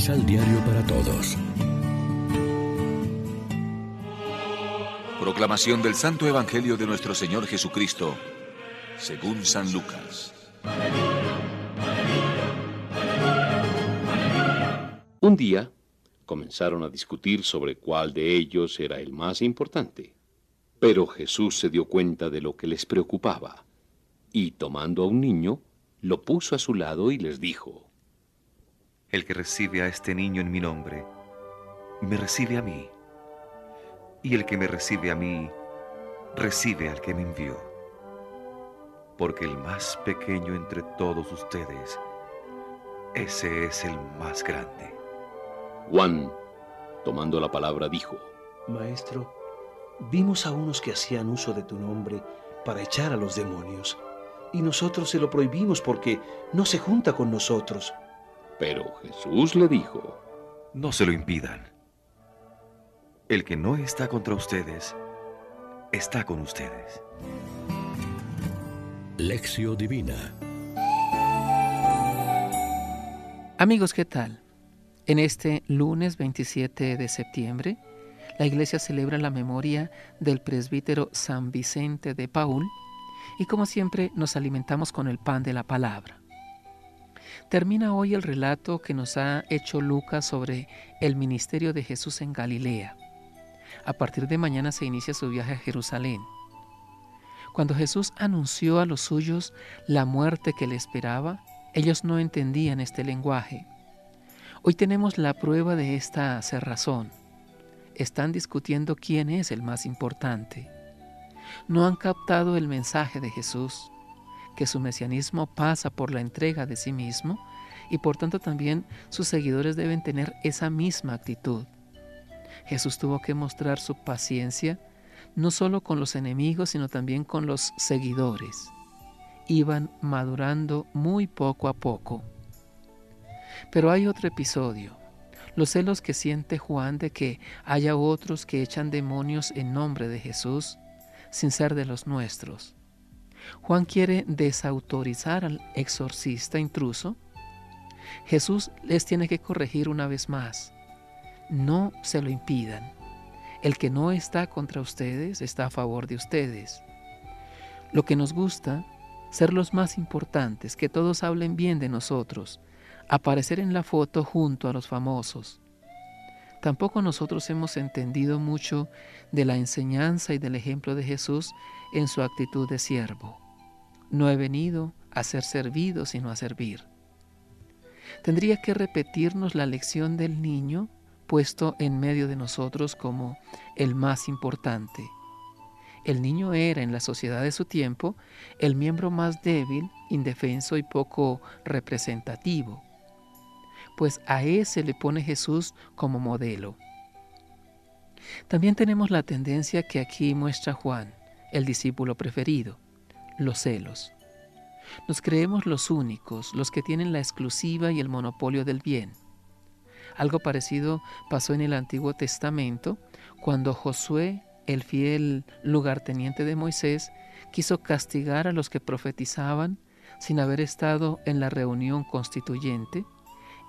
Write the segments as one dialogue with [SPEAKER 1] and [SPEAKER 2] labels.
[SPEAKER 1] Misal Diario para Todos.
[SPEAKER 2] Proclamación del Santo Evangelio de nuestro Señor Jesucristo, según San Lucas.
[SPEAKER 3] Un día comenzaron a discutir sobre cuál de ellos era el más importante. Pero Jesús se dio cuenta de lo que les preocupaba, y tomando a un niño, lo puso a su lado y les dijo,
[SPEAKER 4] El que recibe a este niño en mi nombre, me recibe a mí, y el que me recibe a mí, recibe al que me envió. Porque el más pequeño entre todos ustedes, ese es el más grande.
[SPEAKER 3] Juan, tomando la palabra, dijo,
[SPEAKER 5] Maestro, vimos a unos que hacían uso de tu nombre para echar a los demonios, y nosotros se lo prohibimos porque no se junta con nosotros.
[SPEAKER 3] Pero Jesús le dijo,
[SPEAKER 4] No se lo impidan. El que no está contra ustedes, está con ustedes.
[SPEAKER 1] Lección Divina
[SPEAKER 6] Amigos, ¿qué tal? En este lunes 27 de septiembre, la iglesia celebra la memoria del presbítero San Vicente de Paul y como siempre nos alimentamos con el pan de la palabra. Termina hoy el relato que nos ha hecho Lucas sobre el ministerio de Jesús en Galilea. A partir de mañana se inicia su viaje a Jerusalén. Cuando Jesús anunció a los suyos la muerte que le esperaba, ellos no entendían este lenguaje. Hoy tenemos la prueba de esta cerrazón están discutiendo quién es el más importante. No han captado el mensaje de Jesús, que su mesianismo pasa por la entrega de sí mismo y por tanto también sus seguidores deben tener esa misma actitud. Jesús tuvo que mostrar su paciencia no solo con los enemigos, sino también con los seguidores. Iban madurando muy poco a poco. Pero hay otro episodio los celos que siente Juan de que haya otros que echan demonios en nombre de Jesús sin ser de los nuestros. Juan quiere desautorizar al exorcista intruso. Jesús les tiene que corregir una vez más. No se lo impidan. El que no está contra ustedes está a favor de ustedes. Lo que nos gusta, ser los más importantes, que todos hablen bien de nosotros, aparecer en la foto junto a los famosos. Tampoco nosotros hemos entendido mucho de la enseñanza y del ejemplo de Jesús en su actitud de siervo. No he venido a ser servido, sino a servir. Tendría que repetirnos la lección del niño puesto en medio de nosotros como el más importante. El niño era en la sociedad de su tiempo el miembro más débil, indefenso y poco representativo pues a ese le pone Jesús como modelo. También tenemos la tendencia que aquí muestra Juan, el discípulo preferido, los celos. Nos creemos los únicos, los que tienen la exclusiva y el monopolio del bien. Algo parecido pasó en el Antiguo Testamento cuando Josué, el fiel lugarteniente de Moisés, quiso castigar a los que profetizaban sin haber estado en la reunión constituyente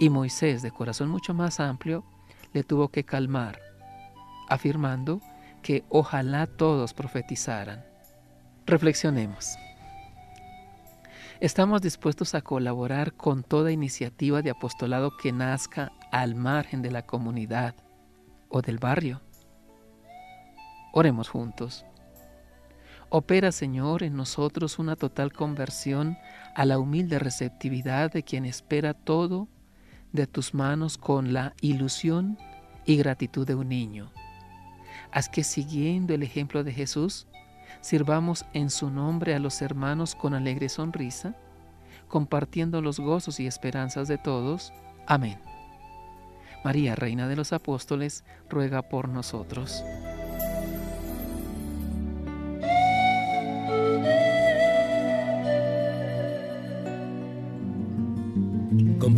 [SPEAKER 6] y Moisés, de corazón mucho más amplio, le tuvo que calmar, afirmando que ojalá todos profetizaran. Reflexionemos. Estamos dispuestos a colaborar con toda iniciativa de apostolado que nazca al margen de la comunidad o del barrio. Oremos juntos. Opera, Señor, en nosotros una total conversión a la humilde receptividad de quien espera todo de tus manos con la ilusión y gratitud de un niño. Haz que siguiendo el ejemplo de Jesús, sirvamos en su nombre a los hermanos con alegre sonrisa, compartiendo los gozos y esperanzas de todos. Amén. María, Reina de los Apóstoles, ruega por nosotros.